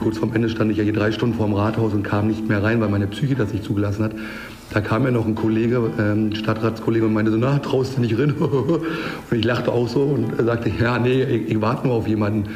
Kurz vorm Ende stand ich ja hier drei Stunden vorm Rathaus und kam nicht mehr rein, weil meine Psyche das nicht zugelassen hat. Da kam ja noch ein Kollege, ähm, Stadtratskollege, und meinte so, na, traust du nicht rein? und ich lachte auch so und sagte, ja, nee, ich, ich warte nur auf jemanden.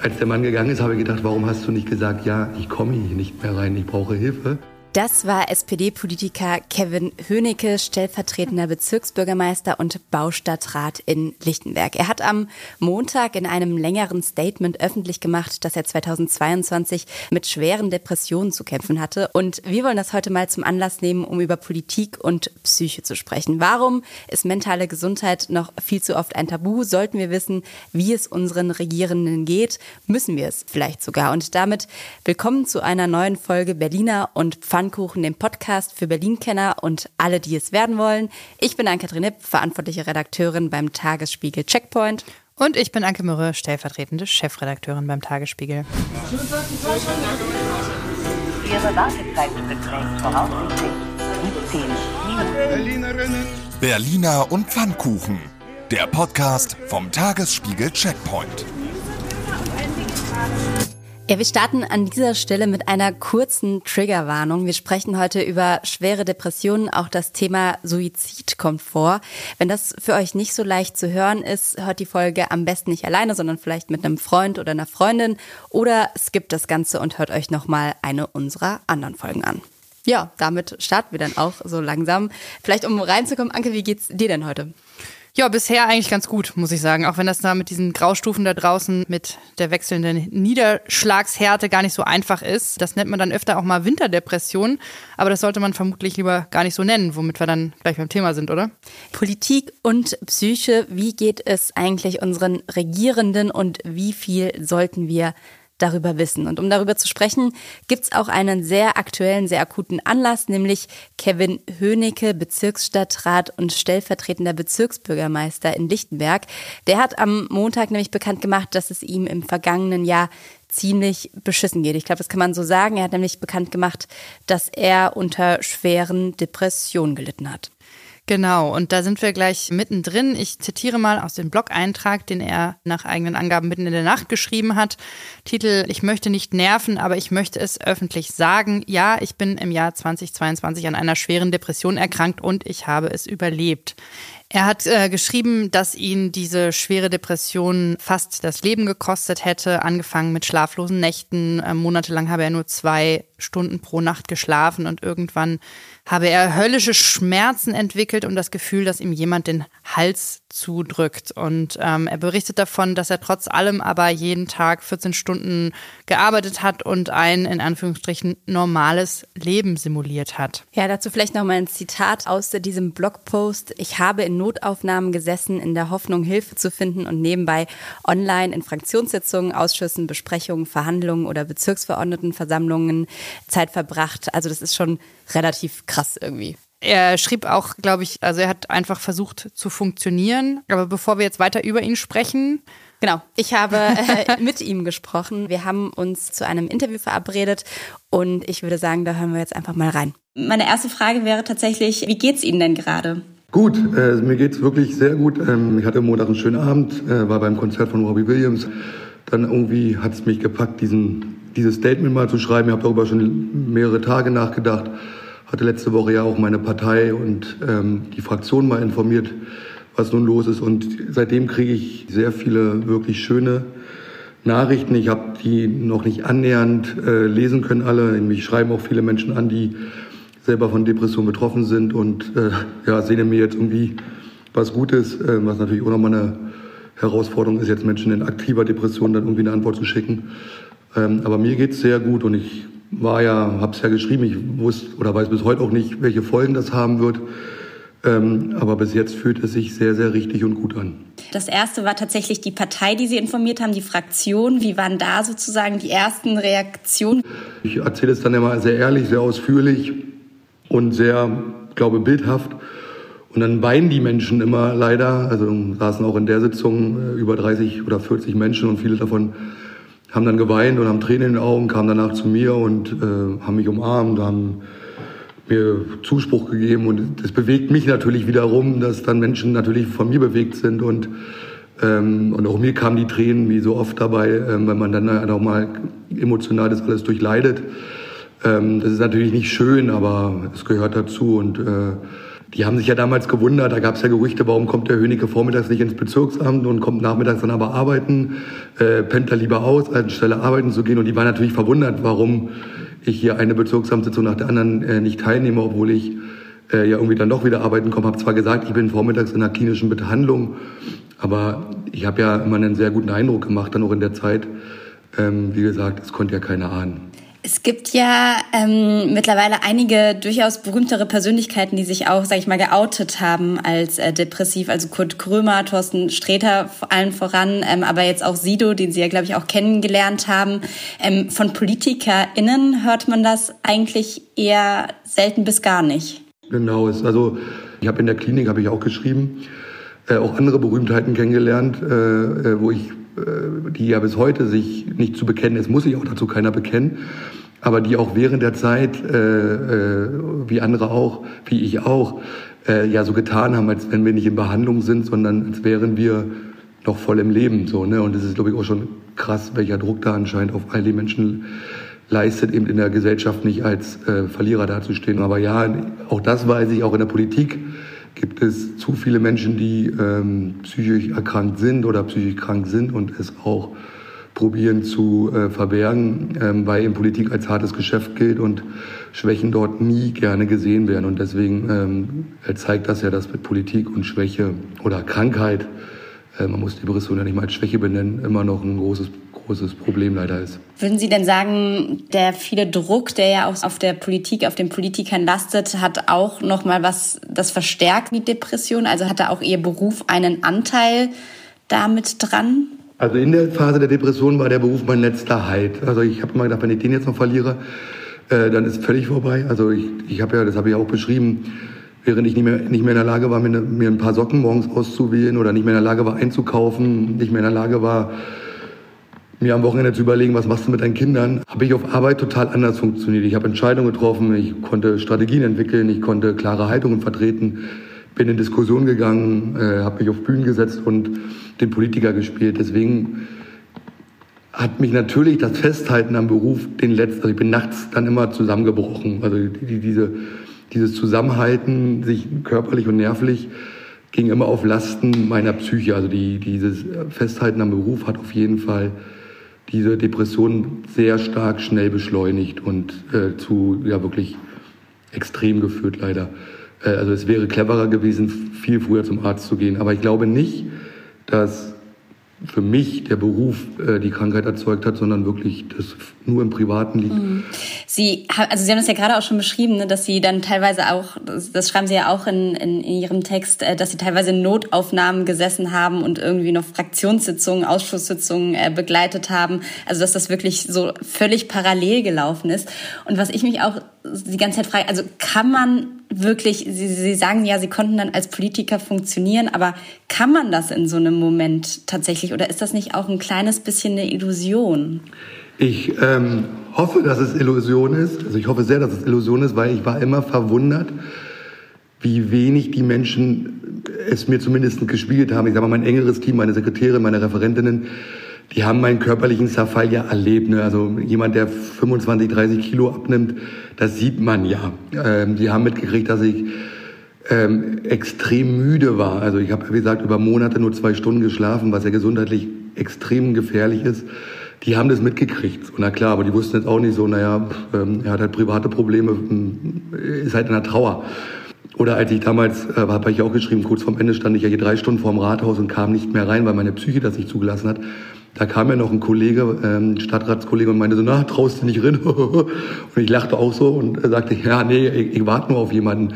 Als der Mann gegangen ist, habe ich gedacht, warum hast du nicht gesagt, ja, ich komme hier nicht mehr rein, ich brauche Hilfe. Das war SPD-Politiker Kevin Hönicke, stellvertretender Bezirksbürgermeister und Baustadtrat in Lichtenberg. Er hat am Montag in einem längeren Statement öffentlich gemacht, dass er 2022 mit schweren Depressionen zu kämpfen hatte. Und wir wollen das heute mal zum Anlass nehmen, um über Politik und Psyche zu sprechen. Warum ist mentale Gesundheit noch viel zu oft ein Tabu? Sollten wir wissen, wie es unseren Regierenden geht? Müssen wir es vielleicht sogar? Und damit willkommen zu einer neuen Folge Berliner und Pfann Pfannkuchen, dem Podcast für Berlin-Kenner und alle, die es werden wollen. Ich bin Ann-Kathrin Hipp, verantwortliche Redakteurin beim Tagesspiegel Checkpoint. Und ich bin Anke Mürre, stellvertretende Chefredakteurin beim Tagesspiegel. Ihre Wartezeit beträgt voraussichtlich 17 Minuten. Berliner und Pfannkuchen, der Podcast vom Tagesspiegel Checkpoint. Ja, wir starten an dieser Stelle mit einer kurzen Triggerwarnung. Wir sprechen heute über schwere Depressionen. Auch das Thema Suizid kommt vor. Wenn das für euch nicht so leicht zu hören ist, hört die Folge am besten nicht alleine, sondern vielleicht mit einem Freund oder einer Freundin oder skippt das Ganze und hört euch nochmal eine unserer anderen Folgen an. Ja, damit starten wir dann auch so langsam. Vielleicht um reinzukommen, Anke, wie geht's dir denn heute? Ja, bisher eigentlich ganz gut, muss ich sagen. Auch wenn das da mit diesen Graustufen da draußen mit der wechselnden Niederschlagshärte gar nicht so einfach ist. Das nennt man dann öfter auch mal Winterdepression. Aber das sollte man vermutlich lieber gar nicht so nennen, womit wir dann gleich beim Thema sind, oder? Politik und Psyche. Wie geht es eigentlich unseren Regierenden und wie viel sollten wir darüber wissen. Und um darüber zu sprechen, gibt's auch einen sehr aktuellen, sehr akuten Anlass, nämlich Kevin Hönicke, Bezirksstadtrat und stellvertretender Bezirksbürgermeister in Lichtenberg. Der hat am Montag nämlich bekannt gemacht, dass es ihm im vergangenen Jahr ziemlich beschissen geht. Ich glaube, das kann man so sagen. Er hat nämlich bekannt gemacht, dass er unter schweren Depressionen gelitten hat. Genau, und da sind wir gleich mittendrin. Ich zitiere mal aus dem Blog-Eintrag, den er nach eigenen Angaben mitten in der Nacht geschrieben hat. Titel, ich möchte nicht nerven, aber ich möchte es öffentlich sagen. Ja, ich bin im Jahr 2022 an einer schweren Depression erkrankt und ich habe es überlebt. Er hat äh, geschrieben, dass ihn diese schwere Depression fast das Leben gekostet hätte, angefangen mit schlaflosen Nächten. Äh, monatelang habe er nur zwei Stunden pro Nacht geschlafen und irgendwann habe er höllische Schmerzen entwickelt und das Gefühl, dass ihm jemand den Hals zudrückt. Und ähm, er berichtet davon, dass er trotz allem aber jeden Tag 14 Stunden gearbeitet hat und ein in Anführungsstrichen normales Leben simuliert hat. Ja, dazu vielleicht noch mal ein Zitat aus diesem Blogpost. Ich habe in Notaufnahmen gesessen, in der Hoffnung, Hilfe zu finden und nebenbei online in Fraktionssitzungen, Ausschüssen, Besprechungen, Verhandlungen oder Bezirksverordnetenversammlungen Zeit verbracht. Also das ist schon relativ krass irgendwie. Er schrieb auch, glaube ich, also er hat einfach versucht zu funktionieren. Aber bevor wir jetzt weiter über ihn sprechen, Genau, ich habe äh, mit ihm gesprochen. Wir haben uns zu einem Interview verabredet und ich würde sagen, da hören wir jetzt einfach mal rein. Meine erste Frage wäre tatsächlich, wie geht's Ihnen denn gerade? Gut, äh, mir geht's wirklich sehr gut. Ähm, ich hatte am Montag einen schönen Abend, äh, war beim Konzert von Robbie Williams. Dann irgendwie hat es mich gepackt, diesen, dieses Statement mal zu schreiben. Ich habe darüber schon mehrere Tage nachgedacht hatte letzte Woche ja auch meine Partei und ähm, die Fraktion mal informiert, was nun los ist. Und seitdem kriege ich sehr viele wirklich schöne Nachrichten. Ich habe die noch nicht annähernd äh, lesen können alle. Mich schreiben auch viele Menschen an, die selber von Depressionen betroffen sind und äh, ja, sehen mir jetzt irgendwie was Gutes, äh, was natürlich auch nochmal eine Herausforderung ist, jetzt Menschen in aktiver Depression dann irgendwie eine Antwort zu schicken. Ähm, aber mir geht's sehr gut und ich war ja, habe es ja geschrieben, ich wusste oder weiß bis heute auch nicht, welche Folgen das haben wird. Ähm, aber bis jetzt fühlt es sich sehr, sehr richtig und gut an. Das erste war tatsächlich die Partei, die Sie informiert haben, die Fraktion. Wie waren da sozusagen die ersten Reaktionen? Ich erzähle es dann immer sehr ehrlich, sehr ausführlich und sehr, glaube bildhaft. Und dann weinen die Menschen immer leider. Also saßen auch in der Sitzung äh, über 30 oder 40 Menschen und viele davon haben dann geweint und haben Tränen in den Augen, kamen danach zu mir und äh, haben mich umarmt, haben mir Zuspruch gegeben und das bewegt mich natürlich wiederum, dass dann Menschen natürlich von mir bewegt sind und ähm, und auch mir kamen die Tränen wie so oft dabei, ähm, weil man dann halt auch mal emotional das alles durchleidet. Ähm, das ist natürlich nicht schön, aber es gehört dazu und äh, die haben sich ja damals gewundert, da gab es ja Gerüchte, warum kommt der Hönecke vormittags nicht ins Bezirksamt und kommt nachmittags dann aber arbeiten, äh, pennt er lieber aus, anstelle arbeiten zu gehen. Und die waren natürlich verwundert, warum ich hier eine Bezirksamtssitzung nach der anderen äh, nicht teilnehme, obwohl ich äh, ja irgendwie dann doch wieder arbeiten komme. Habe zwar gesagt, ich bin vormittags in einer klinischen Behandlung, aber ich habe ja immer einen sehr guten Eindruck gemacht, dann auch in der Zeit. Ähm, wie gesagt, es konnte ja keiner ahnen. Es gibt ja ähm, mittlerweile einige durchaus berühmtere Persönlichkeiten, die sich auch, sag ich mal, geoutet haben als äh, depressiv. Also Kurt Krömer, Thorsten Sträter vor allen voran, ähm, aber jetzt auch Sido, den Sie ja, glaube ich, auch kennengelernt haben. Ähm, von PolitikerInnen hört man das eigentlich eher selten bis gar nicht. Genau, also ich habe in der Klinik, habe ich auch geschrieben, äh, auch andere Berühmtheiten kennengelernt, äh, äh wo ich die ja bis heute sich nicht zu bekennen, es muss sich auch dazu keiner bekennen, aber die auch während der Zeit, äh, äh, wie andere auch, wie ich auch, äh, ja so getan haben, als wenn wir nicht in Behandlung sind, sondern als wären wir noch voll im Leben. So, ne? Und es ist, glaube ich, auch schon krass, welcher Druck da anscheinend auf all die Menschen leistet, eben in der Gesellschaft nicht als äh, Verlierer dazustehen. Aber ja, auch das weiß ich, auch in der Politik gibt es zu viele Menschen, die ähm, psychisch erkrankt sind oder psychisch krank sind und es auch probieren zu äh, verbergen, ähm, weil in Politik als hartes Geschäft gilt und Schwächen dort nie gerne gesehen werden. Und deswegen ähm, zeigt das ja, dass mit Politik und Schwäche oder Krankheit, man muss die Depression ja nicht mal als Schwäche benennen, immer noch ein großes großes Problem leider ist. Würden Sie denn sagen, der viele Druck, der ja auch auf der Politik, auf den Politikern lastet, hat auch noch mal was das verstärkt die Depression? Also hat da auch Ihr Beruf einen Anteil damit dran? Also in der Phase der Depression war der Beruf mein letzter Halt. Also ich habe immer gedacht, wenn ich den jetzt noch verliere, äh, dann ist völlig vorbei. Also ich, ich habe ja, das habe ich auch beschrieben, während ich nicht mehr, nicht mehr in der Lage war, mir, mir ein paar Socken morgens auszuwählen oder nicht mehr in der Lage war einzukaufen, nicht mehr in der Lage war, mir am Wochenende zu überlegen, was machst du mit deinen Kindern, habe ich auf Arbeit total anders funktioniert. Ich habe Entscheidungen getroffen, ich konnte Strategien entwickeln, ich konnte klare Haltungen vertreten, bin in Diskussionen gegangen, äh, habe mich auf Bühnen gesetzt und den Politiker gespielt. Deswegen hat mich natürlich das Festhalten am Beruf den letzten, also ich bin nachts dann immer zusammengebrochen. Also die, diese, dieses Zusammenhalten, sich körperlich und nervlich, ging immer auf Lasten meiner Psyche. Also die, dieses Festhalten am Beruf hat auf jeden Fall diese Depression sehr stark schnell beschleunigt und äh, zu ja wirklich extrem geführt leider. Äh, also es wäre cleverer gewesen, viel früher zum Arzt zu gehen. Aber ich glaube nicht, dass für mich der Beruf äh, die Krankheit erzeugt hat, sondern wirklich das nur im Privaten liegt. Mhm. Sie, also Sie haben das ja gerade auch schon beschrieben, ne, dass Sie dann teilweise auch, das schreiben Sie ja auch in, in, in Ihrem Text, äh, dass Sie teilweise in Notaufnahmen gesessen haben und irgendwie noch Fraktionssitzungen, Ausschusssitzungen äh, begleitet haben. Also dass das wirklich so völlig parallel gelaufen ist. Und was ich mich auch die ganze Zeit frage, also kann man wirklich, Sie, Sie sagen ja, Sie konnten dann als Politiker funktionieren, aber kann man das in so einem Moment tatsächlich oder ist das nicht auch ein kleines bisschen eine Illusion? Ich ähm, hoffe, dass es Illusion ist. Also ich hoffe sehr, dass es Illusion ist, weil ich war immer verwundert, wie wenig die Menschen es mir zumindest gespiegelt haben. Ich sage mal, mein engeres Team, meine Sekretäre, meine Referentinnen, die haben meinen körperlichen Zerfall ja erlebt. Ne? Also jemand, der 25, 30 Kilo abnimmt, das sieht man ja. Ähm, die haben mitgekriegt, dass ich ähm, extrem müde war. Also ich habe, wie gesagt, über Monate nur zwei Stunden geschlafen, was ja gesundheitlich extrem gefährlich ist. Die haben das mitgekriegt. Und na klar, aber die wussten jetzt auch nicht so, naja, ähm, er hat halt private Probleme, ist halt in der Trauer. Oder als ich damals, äh, habe ich auch geschrieben, kurz vorm Ende stand ich ja hier drei Stunden vorm Rathaus und kam nicht mehr rein, weil meine Psyche das nicht zugelassen hat. Da kam ja noch ein Kollege, ähm, Stadtratskollege und meinte so, na, traust du nicht rein? und ich lachte auch so und sagte, ja, nee, ich, ich warte nur auf jemanden.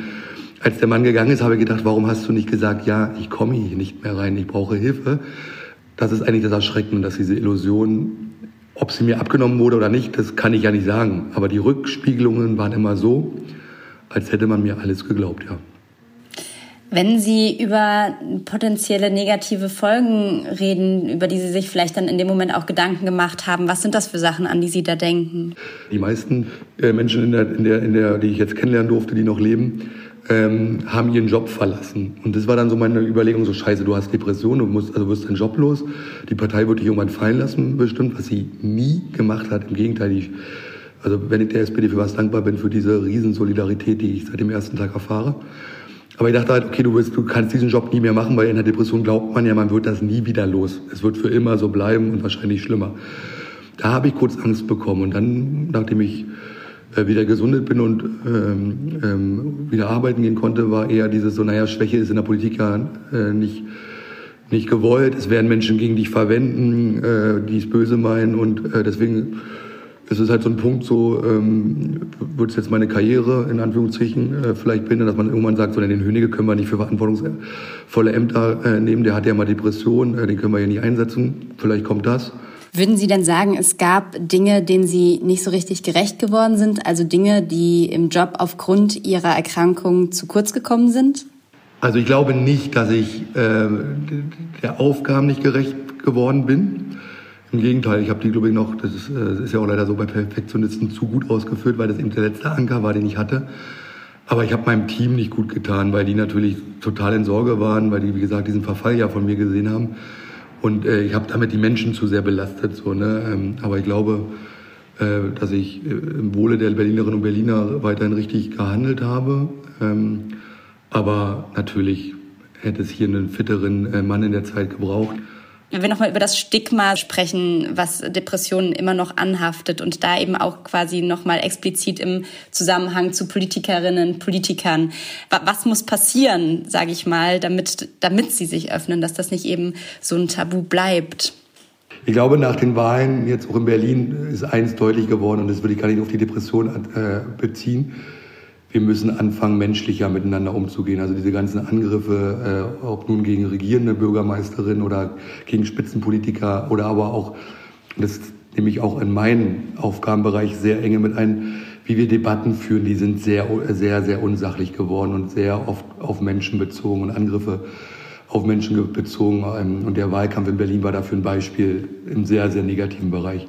Als der Mann gegangen ist, habe ich gedacht, warum hast du nicht gesagt, ja, ich komme hier nicht mehr rein, ich brauche Hilfe. Das ist eigentlich das Erschreckende, dass diese Illusion, ob sie mir abgenommen wurde oder nicht, das kann ich ja nicht sagen. Aber die Rückspiegelungen waren immer so, als hätte man mir alles geglaubt, ja. Wenn Sie über potenzielle negative Folgen reden, über die Sie sich vielleicht dann in dem Moment auch Gedanken gemacht haben, was sind das für Sachen, an die Sie da denken? Die meisten äh, Menschen, in der, in der, in der, die ich jetzt kennenlernen durfte, die noch leben, ähm, haben ihren Job verlassen. Und das war dann so meine Überlegung, so scheiße, du hast Depression, du musst, also wirst deinen Job los. Die Partei wird dich irgendwann fallen lassen, bestimmt, was sie nie gemacht hat. Im Gegenteil, die, also wenn ich der SPD für was dankbar bin, für diese Riesensolidarität, die ich seit dem ersten Tag erfahre. Aber ich dachte halt, okay, du, willst, du kannst diesen Job nie mehr machen, weil in der Depression glaubt man ja, man wird das nie wieder los. Es wird für immer so bleiben und wahrscheinlich schlimmer. Da habe ich kurz Angst bekommen und dann, nachdem ich äh, wieder gesundet bin und ähm, ähm, wieder arbeiten gehen konnte, war eher dieses so, naja, Schwäche ist in der Politik ja äh, nicht, nicht gewollt. Es werden Menschen gegen dich verwenden, äh, die es böse meinen und äh, deswegen ist es halt so ein Punkt, so ähm, wird es jetzt meine Karriere in Anführungszeichen äh, vielleicht behindern, dass man irgendwann sagt, so den Hönige können wir nicht für verantwortungsvolle Ämter äh, nehmen, der hat ja mal Depressionen, äh, den können wir ja nicht einsetzen, vielleicht kommt das. Würden Sie denn sagen, es gab Dinge, denen Sie nicht so richtig gerecht geworden sind, also Dinge, die im Job aufgrund Ihrer Erkrankung zu kurz gekommen sind? Also ich glaube nicht, dass ich äh, der Aufgaben nicht gerecht geworden bin. Im Gegenteil, ich habe die, glaube ich, noch, das ist, das äh, ist ja auch leider so bei Perfektionisten zu gut ausgeführt, weil das eben der letzte Anker war, den ich hatte. Aber ich habe meinem Team nicht gut getan, weil die natürlich total in Sorge waren, weil die, wie gesagt, diesen Verfall ja von mir gesehen haben. Und äh, ich habe damit die Menschen zu sehr belastet. So, ne? Ähm, aber ich glaube, äh, dass ich äh, im Wohle der Berlinerinnen und Berliner weiterhin richtig gehandelt habe. Ähm, aber natürlich hätte es hier einen fitteren äh, Mann in der Zeit gebraucht. Wenn wir nochmal über das Stigma sprechen, was Depressionen immer noch anhaftet und da eben auch quasi nochmal explizit im Zusammenhang zu Politikerinnen, Politikern. Was muss passieren, sage ich mal, damit, damit sie sich öffnen, dass das nicht eben so ein Tabu bleibt? Ich glaube, nach den Wahlen jetzt auch in Berlin ist eins deutlich geworden und das würde ich gar nicht auf die Depression äh, beziehen wir müssen anfangen, menschlicher miteinander umzugehen. Also diese ganzen Angriffe, äh, ob nun gegen regierende Bürgermeisterin oder gegen Spitzenpolitiker oder aber auch, das nehme ich auch in meinen Aufgabenbereich sehr enge mit ein, wie wir Debatten führen, die sind sehr, sehr, sehr unsachlich geworden und sehr oft auf Menschen bezogen und Angriffe auf Menschen bezogen. Ähm, und der Wahlkampf in Berlin war dafür ein Beispiel im sehr, sehr negativen Bereich.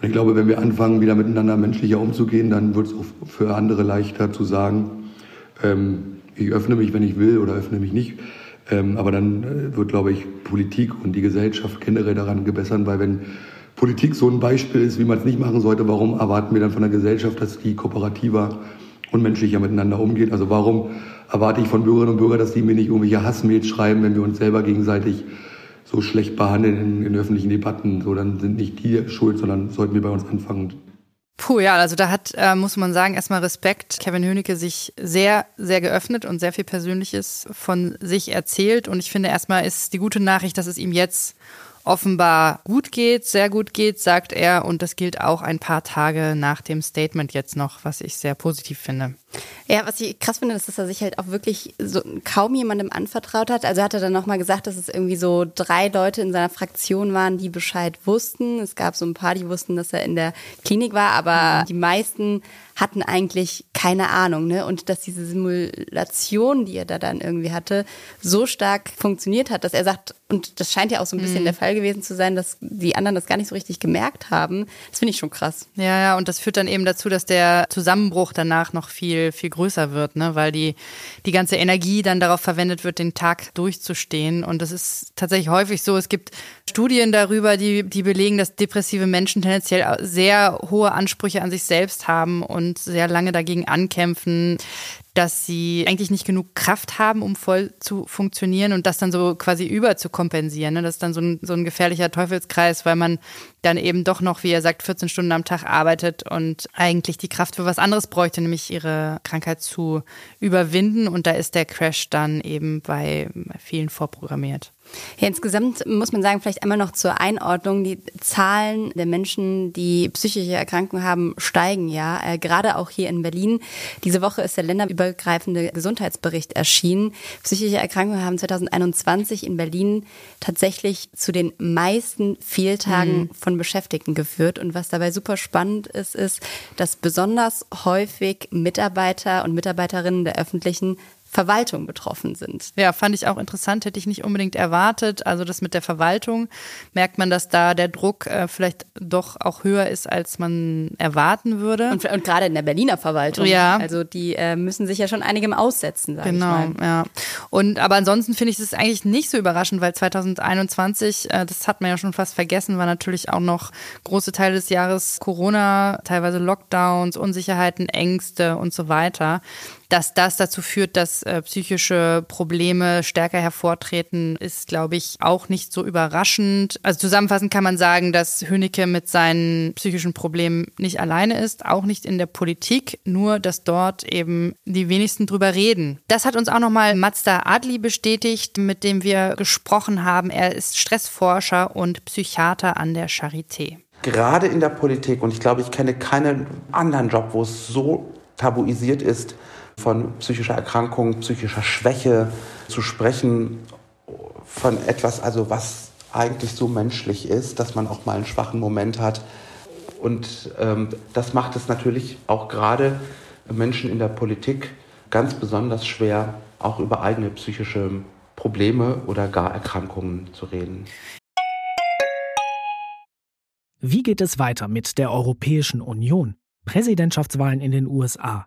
Und ich glaube, wenn wir anfangen, wieder miteinander menschlicher umzugehen, dann wird es auch für andere leichter zu sagen, ähm, ich öffne mich, wenn ich will oder öffne mich nicht. Ähm, aber dann äh, wird, glaube ich, Politik und die Gesellschaft generell daran gebessern, weil wenn Politik so ein Beispiel ist, wie man es nicht machen sollte, warum erwarten wir dann von der Gesellschaft, dass die kooperativer und menschlicher miteinander umgeht? Also warum erwarte ich von Bürgerinnen und Bürgern, dass die mir nicht irgendwelche Hassmails schreiben, wenn wir uns selber gegenseitig so schlecht behandeln in, in öffentlichen Debatten. So, dann sind nicht die schuld, sondern sollten wir bei uns anfangen. Puh, ja, also da hat, äh, muss man sagen, erstmal Respekt. Kevin Hönecke sich sehr, sehr geöffnet und sehr viel Persönliches von sich erzählt. Und ich finde erstmal ist die gute Nachricht, dass es ihm jetzt offenbar gut geht, sehr gut geht, sagt er. Und das gilt auch ein paar Tage nach dem Statement jetzt noch, was ich sehr positiv finde. Ja, was ich krass finde, ist, dass er sich halt auch wirklich so kaum jemandem anvertraut hat. Also hat er dann nochmal gesagt, dass es irgendwie so drei Leute in seiner Fraktion waren, die Bescheid wussten. Es gab so ein paar, die wussten, dass er in der Klinik war, aber mhm. die meisten hatten eigentlich keine Ahnung, ne? Und dass diese Simulation, die er da dann irgendwie hatte, so stark funktioniert hat, dass er sagt, und das scheint ja auch so ein bisschen mhm. der Fall gewesen zu sein, dass die anderen das gar nicht so richtig gemerkt haben. Das finde ich schon krass. Ja, ja, und das führt dann eben dazu, dass der Zusammenbruch danach noch viel, viel größer wird, ne? Weil die, die ganze Energie dann darauf verwendet wird, den Tag durchzustehen. Und das ist tatsächlich häufig so. Es gibt Studien darüber, die, die belegen, dass depressive Menschen tendenziell sehr hohe Ansprüche an sich selbst haben und sehr lange dagegen ankämpfen, dass sie eigentlich nicht genug Kraft haben, um voll zu funktionieren und das dann so quasi über zu kompensieren. Ne? Das ist dann so ein, so ein gefährlicher Teufelskreis, weil man dann eben doch noch, wie er sagt, 14 Stunden am Tag arbeitet und eigentlich die Kraft für was anderes bräuchte, nämlich ihre Krankheit zu überwinden. Und da ist der Crash dann eben bei vielen vorprogrammiert. Ja, insgesamt muss man sagen, vielleicht einmal noch zur Einordnung, die Zahlen der Menschen, die psychische Erkrankungen haben, steigen ja. Äh, gerade auch hier in Berlin. Diese Woche ist der länderübergreifende Gesundheitsbericht erschienen. Psychische Erkrankungen haben 2021 in Berlin tatsächlich zu den meisten Fehltagen mhm. von Beschäftigten geführt. Und was dabei super spannend ist, ist, dass besonders häufig Mitarbeiter und Mitarbeiterinnen der öffentlichen Verwaltung betroffen sind. Ja, fand ich auch interessant, hätte ich nicht unbedingt erwartet. Also das mit der Verwaltung merkt man, dass da der Druck äh, vielleicht doch auch höher ist, als man erwarten würde. Und, und gerade in der Berliner Verwaltung. Ja. Also die äh, müssen sich ja schon einigem aussetzen, sag genau, ich mal. ja. Und aber ansonsten finde ich es eigentlich nicht so überraschend, weil 2021, äh, das hat man ja schon fast vergessen, war natürlich auch noch große Teile des Jahres Corona, teilweise Lockdowns, Unsicherheiten, Ängste und so weiter dass das dazu führt, dass äh, psychische Probleme stärker hervortreten, ist, glaube ich, auch nicht so überraschend. Also zusammenfassend kann man sagen, dass Hönecke mit seinen psychischen Problemen nicht alleine ist, auch nicht in der Politik, nur dass dort eben die wenigsten drüber reden. Das hat uns auch nochmal Mazda Adli bestätigt, mit dem wir gesprochen haben. Er ist Stressforscher und Psychiater an der Charité. Gerade in der Politik, und ich glaube, ich kenne keinen anderen Job, wo es so tabuisiert ist, von psychischer Erkrankung, psychischer Schwäche zu sprechen, von etwas, also was eigentlich so menschlich ist, dass man auch mal einen schwachen Moment hat. Und ähm, das macht es natürlich auch gerade Menschen in der Politik ganz besonders schwer, auch über eigene psychische Probleme oder gar Erkrankungen zu reden. Wie geht es weiter mit der Europäischen Union? Präsidentschaftswahlen in den USA,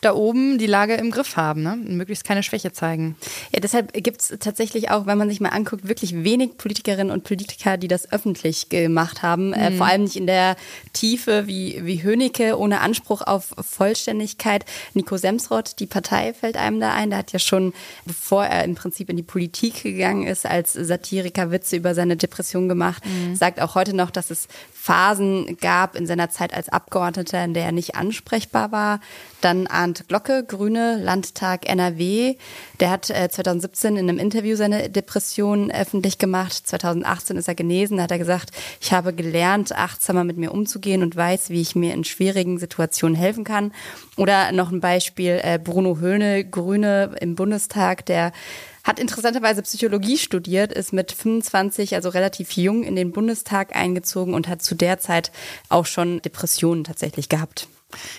da oben die Lage im Griff haben ne? und möglichst keine Schwäche zeigen. Ja, deshalb gibt es tatsächlich auch, wenn man sich mal anguckt, wirklich wenig Politikerinnen und Politiker, die das öffentlich gemacht haben. Äh, mhm. Äh, vor allem nicht in der Tiefe wie, wie Hönicke, ohne Anspruch auf Vollständigkeit. Nico Semsrott, die Partei fällt einem da ein. Der hat ja schon, bevor er im Prinzip in die Politik gegangen ist, als Satiriker Witze über seine Depression gemacht. Mhm. Sagt auch heute noch, dass es Phasen gab in seiner Zeit als Abgeordneter, in der er nicht ansprechbar war. Dann Arndt Glocke, Grüne, Landtag NRW. Der hat äh, 2017 in einem Interview seine Depression öffentlich gemacht. 2018 ist er genesen. Da hat er gesagt, ich habe gelernt, achtsamer mit mir umzugehen und weiß, wie ich mir in schwierigen Situationen helfen kann. Oder noch ein Beispiel, äh, Bruno Höhne, Grüne im Bundestag, der hat interessanterweise Psychologie studiert, ist mit 25, also relativ jung, in den Bundestag eingezogen und hat zu der Zeit auch schon Depressionen tatsächlich gehabt.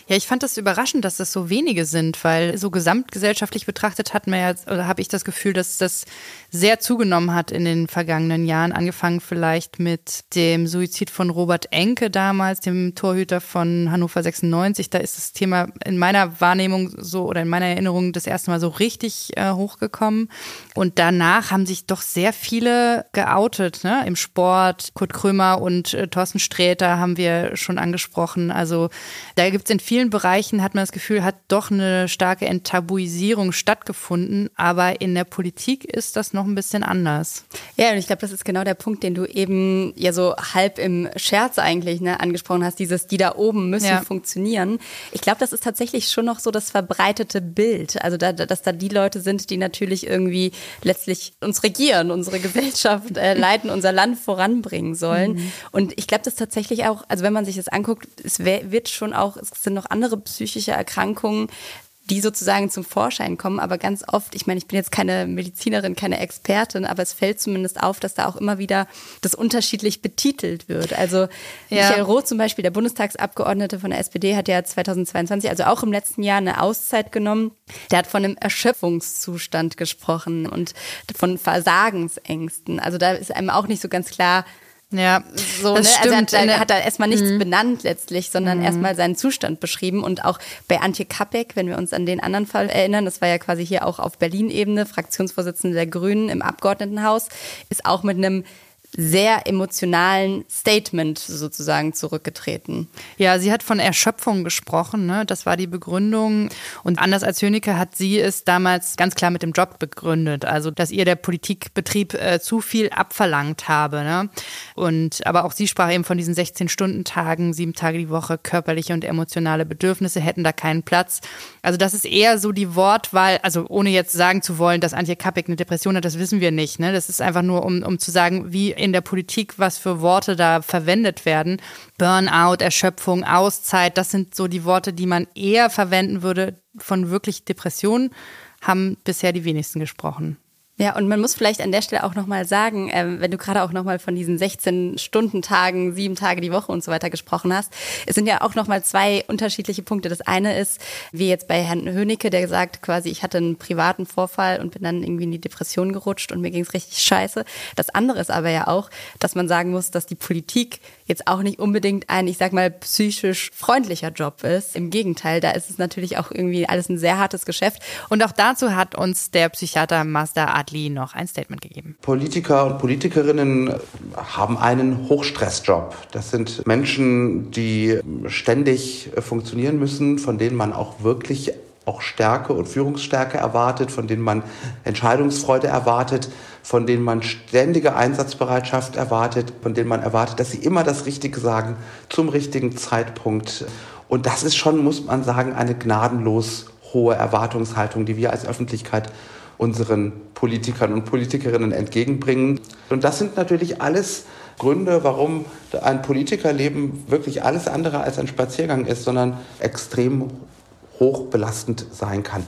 Ja, ich fand das überraschend, dass das so wenige sind, weil so gesamtgesellschaftlich betrachtet hat man ja, oder habe ich das Gefühl, dass das sehr zugenommen hat in den vergangenen Jahren. Angefangen vielleicht mit dem Suizid von Robert Enke damals, dem Torhüter von Hannover 96. Da ist das Thema in meiner Wahrnehmung so oder in meiner Erinnerung das erste Mal so richtig äh, hochgekommen. Und danach haben sich doch sehr viele geoutet, ne? Im Sport. Kurt Krömer und äh, Thorsten Sträter haben wir schon angesprochen. Also da gibt es in vielen Bereichen, hat man das Gefühl, hat doch eine starke Enttabuisierung stattgefunden. Aber in der Politik ist das noch noch ein bisschen anders. Ja, und ich glaube, das ist genau der Punkt, den du eben ja so halb im Scherz eigentlich ne, angesprochen hast, dieses, die da oben müssen ja. funktionieren. Ich glaube, das ist tatsächlich schon noch so das verbreitete Bild. Also, da, dass da die Leute sind, die natürlich irgendwie letztlich uns regieren, unsere Gesellschaft äh, leiten, unser Land voranbringen sollen. Mhm. Und ich glaube, das tatsächlich auch, also wenn man sich das anguckt, es wird schon auch, es sind noch andere psychische Erkrankungen, die sozusagen zum Vorschein kommen. Aber ganz oft, ich meine, ich bin jetzt keine Medizinerin, keine Expertin, aber es fällt zumindest auf, dass da auch immer wieder das unterschiedlich betitelt wird. Also ja. Michael Roth zum Beispiel, der Bundestagsabgeordnete von der SPD, hat ja 2022, also auch im letzten Jahr, eine Auszeit genommen. Der hat von einem Erschöpfungszustand gesprochen und von Versagensängsten. Also da ist einem auch nicht so ganz klar, ja, so, das ne? stimmt. Also er hat, da erstmal nichts mhm. benannt letztlich, sondern mhm. erstmal seinen Zustand beschrieben. Und auch bei Antje Kappek, wenn wir uns an den anderen Fall erinnern, das war ja quasi hier auch auf Berlin-Ebene, Fraktionsvorsitzende der Grünen im Abgeordnetenhaus, ist auch mit einem sehr emotionalen Statement sozusagen zurückgetreten. Ja, sie hat von Erschöpfung gesprochen, ne? das war die Begründung. Und anders als Hönecke hat sie es damals ganz klar mit dem Job begründet, also dass ihr der Politikbetrieb äh, zu viel abverlangt habe. Ne? Und aber auch sie sprach eben von diesen 16-Stunden-Tagen, sieben Tage die Woche, körperliche und emotionale Bedürfnisse hätten da keinen Platz. Also das ist eher so die Wortwahl, also ohne jetzt sagen zu wollen, dass Antje Kappek eine Depression hat, das wissen wir nicht. Ne? Das ist einfach nur, um, um zu sagen, wie in der Politik, was für Worte da verwendet werden. Burnout, Erschöpfung, Auszeit, das sind so die Worte, die man eher verwenden würde. Von wirklich Depressionen haben bisher die wenigsten gesprochen. Ja, und man muss vielleicht an der Stelle auch nochmal sagen, äh, wenn du gerade auch nochmal von diesen 16-Stunden-Tagen, sieben Tage die Woche und so weiter gesprochen hast, es sind ja auch nochmal zwei unterschiedliche Punkte. Das eine ist, wie jetzt bei Herrn Hönicke, der sagt quasi, ich hatte einen privaten Vorfall und bin dann irgendwie in die Depression gerutscht und mir ging es richtig scheiße. Das andere ist aber ja auch, dass man sagen muss, dass die Politik jetzt auch nicht unbedingt ein, ich sag mal, psychisch freundlicher Job ist. Im Gegenteil, da ist es natürlich auch irgendwie alles ein sehr hartes Geschäft. Und auch dazu hat uns der Psychiater Mazda Adli noch ein Statement gegeben. Politiker und Politikerinnen haben einen Hochstressjob. Das sind Menschen, die ständig funktionieren müssen, von denen man auch wirklich auch Stärke und Führungsstärke erwartet, von denen man Entscheidungsfreude erwartet, von denen man ständige Einsatzbereitschaft erwartet, von denen man erwartet, dass sie immer das Richtige sagen zum richtigen Zeitpunkt. Und das ist schon, muss man sagen, eine gnadenlos hohe Erwartungshaltung, die wir als Öffentlichkeit unseren Politikern und Politikerinnen entgegenbringen. Und das sind natürlich alles Gründe, warum ein Politikerleben wirklich alles andere als ein Spaziergang ist, sondern extrem hoch belastend sein kann.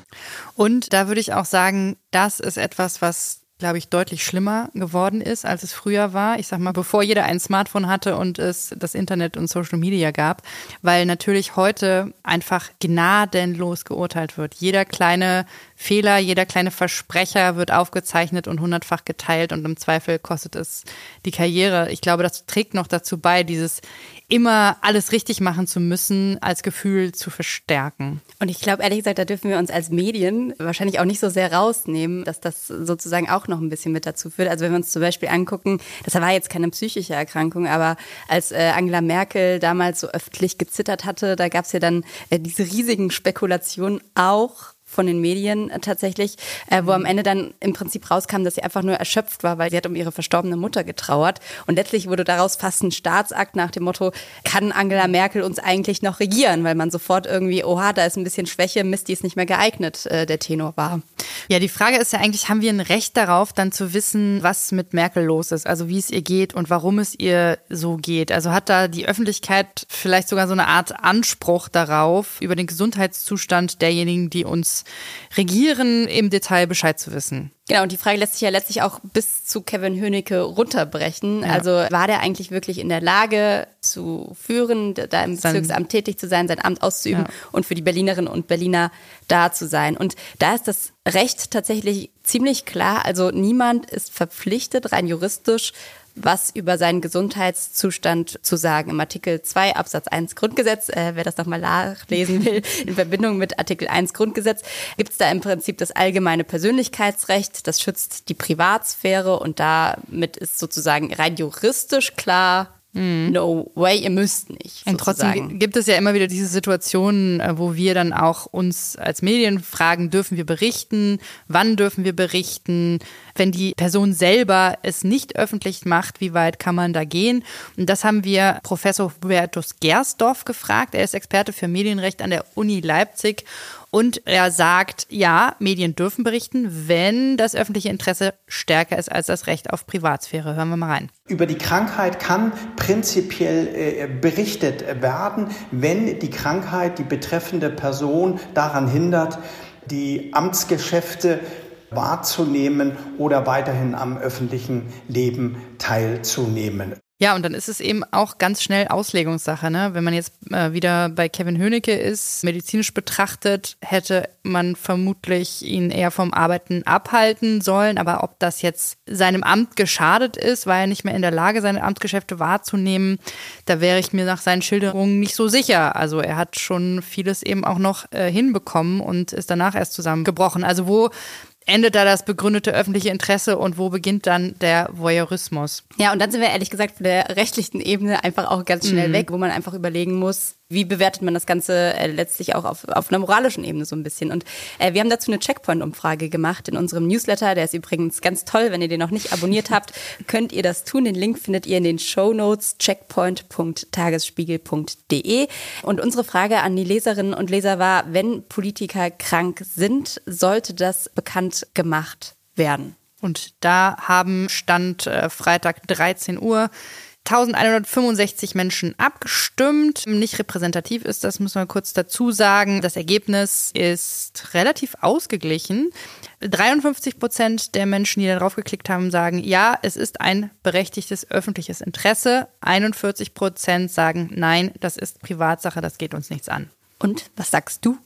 Und da würde ich auch sagen, das ist etwas, was glaube ich, deutlich schlimmer geworden ist, als es früher war. Ich sag mal, bevor jeder ein Smartphone hatte und es das Internet und Social Media gab, weil natürlich heute einfach gnadenlos geurteilt wird. Jeder kleine Fehler, jeder kleine Versprecher wird aufgezeichnet und hundertfach geteilt und im Zweifel kostet es die Karriere. Ich glaube, das trägt noch dazu bei, dieses immer alles richtig machen zu müssen, als Gefühl zu verstärken. Und ich glaube, ehrlich gesagt, da dürfen wir uns als Medien wahrscheinlich auch nicht so sehr rausnehmen, dass das sozusagen auch noch ein bisschen mit dazu führt. Also wenn wir uns zum Beispiel angucken, das war jetzt keine psychische Erkrankung, aber als äh, Angela Merkel damals so öffentlich gezittert hatte, da gab es ja dann äh, diese riesigen Spekulationen auch von den Medien äh, tatsächlich, äh, wo am Ende dann im Prinzip rauskam, dass sie einfach nur erschöpft war, weil sie hat um ihre verstorbene Mutter getrauert. Und letztlich wurde daraus fast ein Staatsakt nach dem Motto, kann Angela Merkel uns eigentlich noch regieren? Weil man sofort irgendwie, oha, da ist ein bisschen Schwäche, Mist, die ist nicht mehr geeignet, äh, der Tenor war. Ja, die Frage ist ja eigentlich, haben wir ein Recht darauf, dann zu wissen, was mit Merkel los ist? Also wie es ihr geht und warum es ihr so geht? Also hat da die Öffentlichkeit vielleicht sogar so eine Art Anspruch darauf, über den Gesundheitszustand derjenigen, die uns regieren, im Detail Bescheid zu wissen. Genau, und die Frage lässt sich ja letztlich auch bis zu Kevin Hönicke runterbrechen. Ja. Also war der eigentlich wirklich in der Lage zu führen, da im Bezirksamt tätig zu sein, sein Amt auszuüben ja. und für die Berlinerinnen und Berliner da zu sein? Und da ist das Recht tatsächlich ziemlich klar. Also niemand ist verpflichtet, rein juristisch, was über seinen Gesundheitszustand zu sagen. Im Artikel 2 Absatz 1 Grundgesetz, äh, wer das nochmal nachlesen will, in Verbindung mit Artikel 1 Grundgesetz, gibt es da im Prinzip das allgemeine Persönlichkeitsrecht, das schützt die Privatsphäre und damit ist sozusagen rein juristisch klar, Mhm. No way, ihr müsst nicht. Und trotzdem gibt es ja immer wieder diese Situationen, äh, wo wir dann auch uns als Medien fragen, dürfen wir berichten? Wann dürfen wir berichten? Wenn die Person selber es nicht öffentlich macht, wie weit kann man da gehen? Und das haben wir Professor Hubertus Gersdorf gefragt. Er ist Experte für Medienrecht an der Uni Leipzig und er sagt, ja, Medien dürfen berichten, wenn das öffentliche Interesse stärker ist als das Recht auf Privatsphäre. Hören wir mal rein. Über die Krankheit kann prinzipiell äh, berichtet werden, wenn die Krankheit die betreffende Person daran hindert, die Amtsgeschäfte wahrzunehmen oder weiterhin am öffentlichen Leben teilzunehmen. Ja, und dann ist es eben auch ganz schnell Auslegungssache. Ne? Wenn man jetzt äh, wieder bei Kevin Hönicke ist, medizinisch betrachtet, hätte man vermutlich ihn eher vom Arbeiten abhalten sollen. Aber ob das jetzt seinem Amt geschadet ist, war er nicht mehr in der Lage, seine Amtsgeschäfte wahrzunehmen, da wäre ich mir nach seinen Schilderungen nicht so sicher. Also er hat schon vieles eben auch noch äh, hinbekommen und ist danach erst zusammengebrochen. Also wo endet da das begründete öffentliche Interesse und wo beginnt dann der Voyeurismus? Ja, und dann sind wir ehrlich gesagt von der rechtlichen Ebene einfach auch ganz schnell mhm. weg, wo man einfach überlegen muss, wie bewertet man das Ganze äh, letztlich auch auf, auf einer moralischen Ebene so ein bisschen. Und äh, wir haben dazu eine Checkpoint-Umfrage gemacht in unserem Newsletter. Der ist übrigens ganz toll. Wenn ihr den noch nicht abonniert habt, könnt ihr das tun. Den Link findet ihr in den Show Notes checkpoint.tagesspiegel.de. Und unsere Frage an die Leserinnen und Leser war, wenn Politiker krank sind, sollte das bekannt gemacht werden? Und da haben Stand äh, Freitag 13 Uhr 1165 Menschen abgestimmt. Nicht repräsentativ ist das, muss man kurz dazu sagen. Das Ergebnis ist relativ ausgeglichen. 53 Prozent der Menschen, die darauf geklickt haben, sagen, ja, es ist ein berechtigtes öffentliches Interesse. 41 Prozent sagen, nein, das ist Privatsache, das geht uns nichts an. Und was sagst du?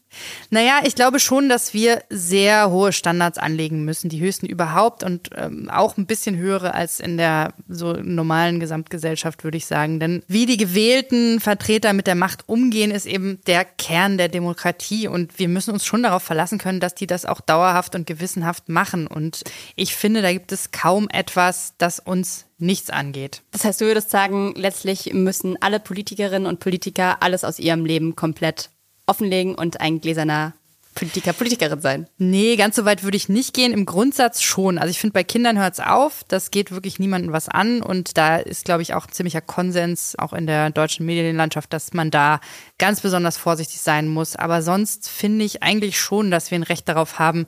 Naja, ich glaube schon, dass wir sehr hohe Standards anlegen müssen, die höchsten überhaupt und ähm, auch ein bisschen höhere als in der so normalen Gesamtgesellschaft, würde ich sagen. Denn wie die gewählten Vertreter mit der Macht umgehen, ist eben der Kern der Demokratie und wir müssen uns schon darauf verlassen können, dass die das auch dauerhaft und gewissenhaft machen. Und ich finde, da gibt es kaum etwas, das uns nichts angeht. Das heißt, du würdest sagen, letztlich müssen alle Politikerinnen und Politiker alles aus ihrem Leben komplett offenlegen und ein gläserner Politiker, Politikerin sein. Nee, ganz so weit würde ich nicht gehen. Im Grundsatz schon. Also ich finde, bei Kindern hört es auf. Das geht wirklich niemandem was an. Und da ist, glaube ich, auch ziemlicher Konsens, auch in der deutschen Medienlandschaft, dass man da ganz besonders vorsichtig sein muss. Aber sonst finde ich eigentlich schon, dass wir ein Recht darauf haben,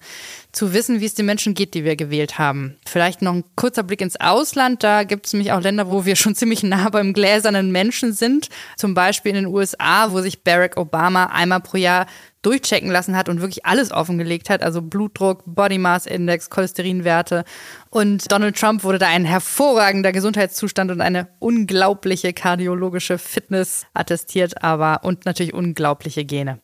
zu wissen, wie es den Menschen geht, die wir gewählt haben. Vielleicht noch ein kurzer Blick ins Ausland. Da gibt es nämlich auch Länder, wo wir schon ziemlich nah beim gläsernen Menschen sind. Zum Beispiel in den USA, wo sich Barack Obama einmal pro Jahr durchchecken lassen hat und wirklich alles offengelegt hat, also Blutdruck, Body Mass Index, Cholesterinwerte. Und Donald Trump wurde da ein hervorragender Gesundheitszustand und eine unglaubliche kardiologische Fitness attestiert, aber und natürlich unglaubliche Gene.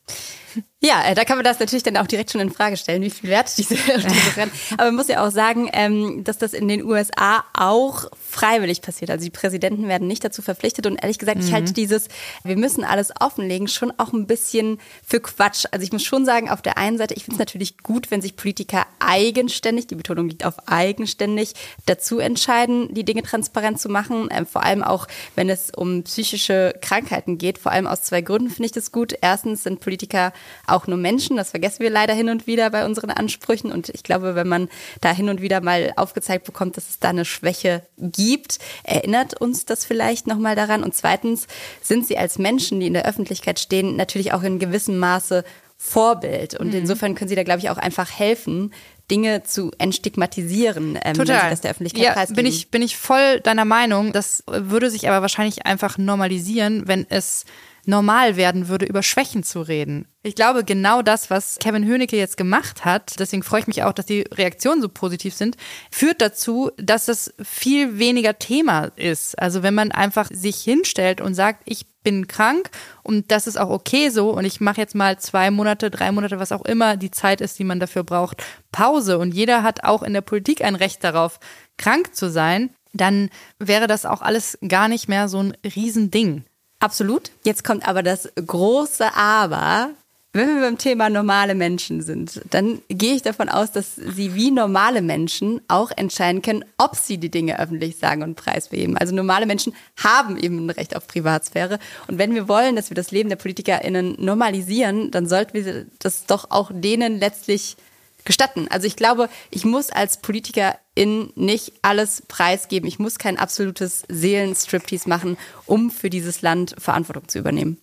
Ja, äh, da kann man das natürlich dann auch direkt schon in Frage stellen, wie viel wert diese, diese Rennen. Aber man muss ja auch sagen, ähm, dass das in den USA auch freiwillig passiert. Also die Präsidenten werden nicht dazu verpflichtet. Und ehrlich gesagt, mhm. ich halte dieses, wir müssen alles offenlegen, schon auch ein bisschen für Quatsch. Also ich muss schon sagen, auf der einen Seite, ich finde es natürlich gut, wenn sich Politiker eigenständig, die Betonung liegt auf eigenständig, dazu entscheiden, die Dinge transparent zu machen. Ähm, vor allem auch, wenn es um psychische Krankheiten geht. Vor allem aus zwei Gründen finde ich das gut. Erstens sind Politiker auch nur Menschen. Das vergessen wir leider hin und wieder bei unseren Ansprüchen. Und ich glaube, wenn man da hin und wieder mal aufgezeigt bekommt, dass es da eine Schwäche gibt, erinnert uns das vielleicht nochmal daran. Und zweitens sind sie als Menschen, die in der Öffentlichkeit stehen, natürlich auch in gewissem Maße Vorbild. Und mhm. insofern können sie da, glaube ich, auch einfach helfen, Dinge zu entstigmatisieren, ähm, Total. wenn sie das der Öffentlichkeit ja, preisgeben. Bin ich, bin ich voll deiner Meinung. Das würde sich aber wahrscheinlich einfach normalisieren, wenn es normal werden würde, über Schwächen zu reden. Ich glaube, genau das, was Kevin Höhnecke jetzt gemacht hat, deswegen freue ich mich auch, dass die Reaktionen so positiv sind, führt dazu, dass das viel weniger Thema ist. Also wenn man einfach sich hinstellt und sagt, ich bin krank und das ist auch okay so und ich mache jetzt mal zwei Monate, drei Monate, was auch immer die Zeit ist, die man dafür braucht, Pause und jeder hat auch in der Politik ein Recht darauf, krank zu sein, dann wäre das auch alles gar nicht mehr so ein Riesending. Absolut. Jetzt kommt aber das große Aber. Wenn wir beim Thema normale Menschen sind, dann gehe ich davon aus, dass sie wie normale Menschen auch entscheiden können, ob sie die Dinge öffentlich sagen und preisgeben. Also normale Menschen haben eben ein Recht auf Privatsphäre. Und wenn wir wollen, dass wir das Leben der PolitikerInnen normalisieren, dann sollten wir das doch auch denen letztlich gestatten. Also ich glaube, ich muss als Politikerin nicht alles preisgeben. Ich muss kein absolutes Seelenstriptease machen, um für dieses Land Verantwortung zu übernehmen.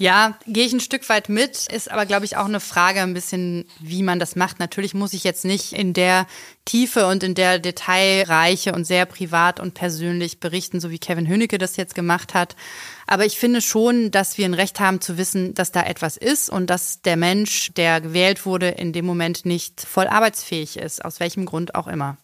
Ja, gehe ich ein Stück weit mit, ist aber, glaube ich, auch eine Frage ein bisschen, wie man das macht. Natürlich muss ich jetzt nicht in der Tiefe und in der Detailreiche und sehr privat und persönlich berichten, so wie Kevin Hönicke das jetzt gemacht hat. Aber ich finde schon, dass wir ein Recht haben zu wissen, dass da etwas ist und dass der Mensch, der gewählt wurde, in dem Moment nicht voll arbeitsfähig ist, aus welchem Grund auch immer.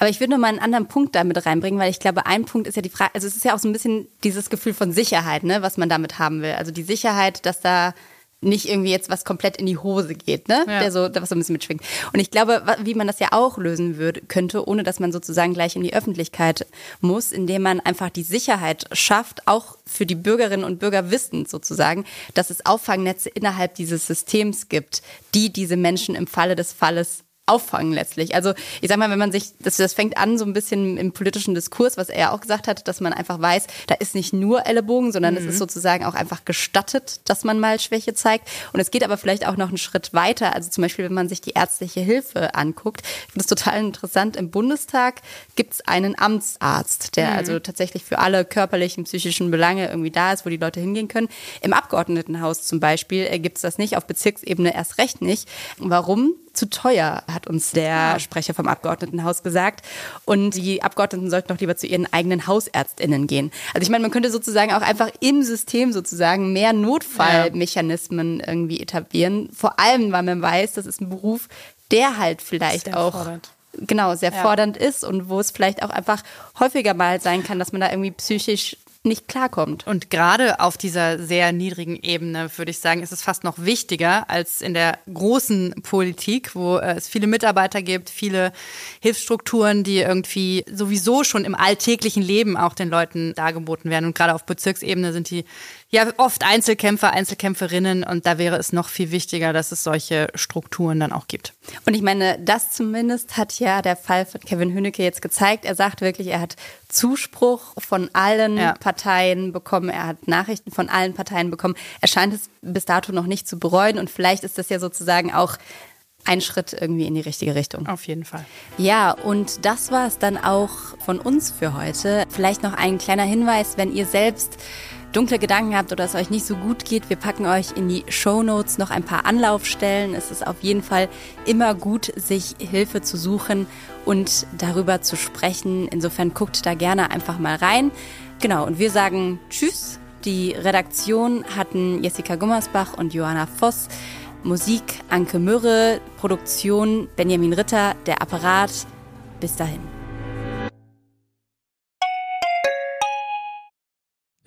Aber ich würde noch mal einen anderen Punkt damit reinbringen, weil ich glaube, ein Punkt ist ja die Frage, also es ist ja auch so ein bisschen dieses Gefühl von Sicherheit, ne, was man damit haben will. Also die Sicherheit, dass da nicht irgendwie jetzt was komplett in die Hose geht, ne? Ja. Der so, der was so ein bisschen mitschwingt. Und ich glaube, wie man das ja auch lösen würde, könnte, ohne dass man sozusagen gleich in die Öffentlichkeit muss, indem man einfach die Sicherheit schafft, auch für die Bürgerinnen und Bürger wissend sozusagen, dass es Auffangnetze innerhalb dieses Systems gibt, die diese Menschen im Falle des Falles auffangen letztlich. Also ich sag mal, wenn man sich, das, das fängt an so ein bisschen im politischen Diskurs, was er auch gesagt hat, dass man einfach weiß, da ist nicht nur Ellenbogen, sondern mhm. es ist sozusagen auch einfach gestattet, dass man mal Schwäche zeigt. Und es geht aber vielleicht auch noch einen Schritt weiter. Also zum Beispiel, wenn man sich die ärztliche Hilfe anguckt, ich finde es total interessant. Im Bundestag gibt es einen Amtsarzt, der mhm. also tatsächlich für alle körperlichen, psychischen Belange irgendwie da ist, wo die Leute hingehen können. Im Abgeordnetenhaus zum Beispiel äh, gibt es das nicht, auf Bezirksebene erst recht nicht. Warum? Zu teuer, hat uns der. Sprecher vom Abgeordnetenhaus gesagt. Und die Abgeordneten sollten doch lieber zu ihren eigenen HausärztInnen gehen. Also ich meine, man könnte sozusagen auch einfach im System sozusagen mehr Notfallmechanismen irgendwie etablieren. Vor allem, weil man weiß, das ist ein Beruf, der halt vielleicht auch fordert. genau sehr ja. fordernd ist und wo es vielleicht auch einfach häufiger mal sein kann, dass man da irgendwie psychisch nicht klarkommt. Und gerade auf dieser sehr niedrigen Ebene, würde ich sagen, ist es fast noch wichtiger als in der großen Politik, wo es viele Mitarbeiter gibt, viele Hilfsstrukturen, die irgendwie sowieso schon im alltäglichen Leben auch den Leuten dargeboten werden. Und gerade auf Bezirksebene sind die ja oft Einzelkämpfer, Einzelkämpferinnen und da wäre es noch viel wichtiger, dass es solche Strukturen dann auch gibt. Und ich meine, das zumindest hat ja der Fall von Kevin Hünecke jetzt gezeigt. Er sagt wirklich, er hat Zuspruch von allen ja. Parteien bekommen, er hat Nachrichten von allen Parteien bekommen. Er scheint es bis dato noch nicht zu bereuen und vielleicht ist das ja sozusagen auch ein Schritt irgendwie in die richtige Richtung. Auf jeden Fall. Ja, und das war es dann auch von uns für heute. Vielleicht noch ein kleiner Hinweis, wenn ihr selbst dunkle Gedanken habt oder es euch nicht so gut geht, wir packen euch in die Show Notes noch ein paar Anlaufstellen. Es ist auf jeden Fall immer gut, sich Hilfe zu suchen und darüber zu sprechen. Insofern guckt da gerne einfach mal rein. Genau, und wir sagen Tschüss. Die Redaktion hatten Jessica Gummersbach und Johanna Voss. Musik Anke Mürre, Produktion Benjamin Ritter, der Apparat. Bis dahin.